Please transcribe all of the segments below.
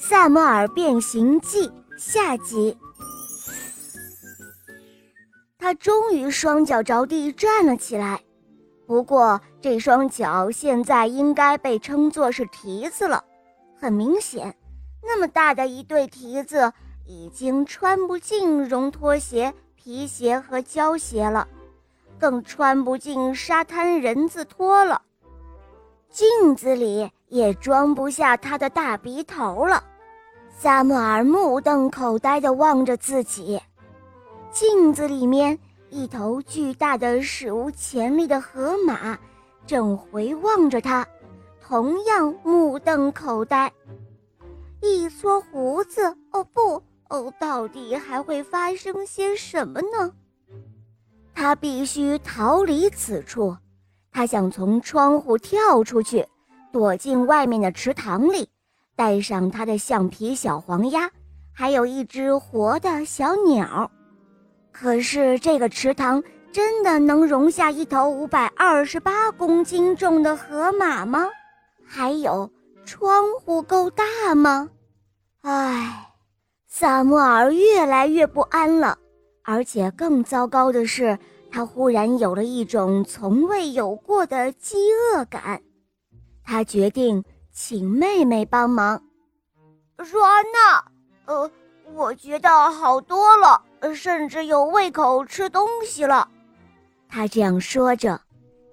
《萨摩尔变形记》下集。他终于双脚着地站了起来，不过这双脚现在应该被称作是蹄子了。很明显，那么大的一对蹄子已经穿不进绒拖鞋、皮鞋和胶鞋了，更穿不进沙滩人字拖了。镜子里也装不下他的大鼻头了。萨穆尔目瞪口呆地望着自己，镜子里面一头巨大的、史无前例的河马正回望着他，同样目瞪口呆。一撮胡子，哦不，哦，到底还会发生些什么呢？他必须逃离此处。他想从窗户跳出去，躲进外面的池塘里，带上他的橡皮小黄鸭，还有一只活的小鸟。可是这个池塘真的能容下一头五百二十八公斤重的河马吗？还有，窗户够大吗？唉，萨摩尔越来越不安了，而且更糟糕的是。他忽然有了一种从未有过的饥饿感，他决定请妹妹帮忙。说安娜，呃，我觉得好多了，甚至有胃口吃东西了。他这样说着，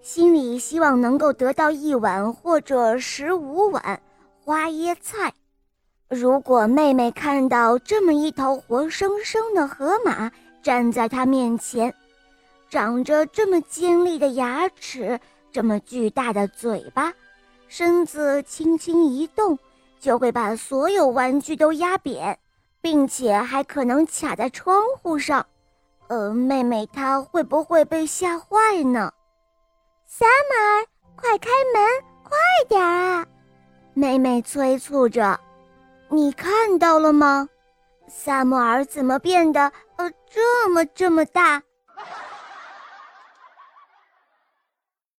心里希望能够得到一碗或者十五碗花椰菜。如果妹妹看到这么一头活生生的河马站在她面前，长着这么尖利的牙齿，这么巨大的嘴巴，身子轻轻一动就会把所有玩具都压扁，并且还可能卡在窗户上。呃，妹妹她会不会被吓坏呢？萨马尔，快开门，快点啊！妹妹催促着。你看到了吗？萨摩尔怎么变得呃这么这么大？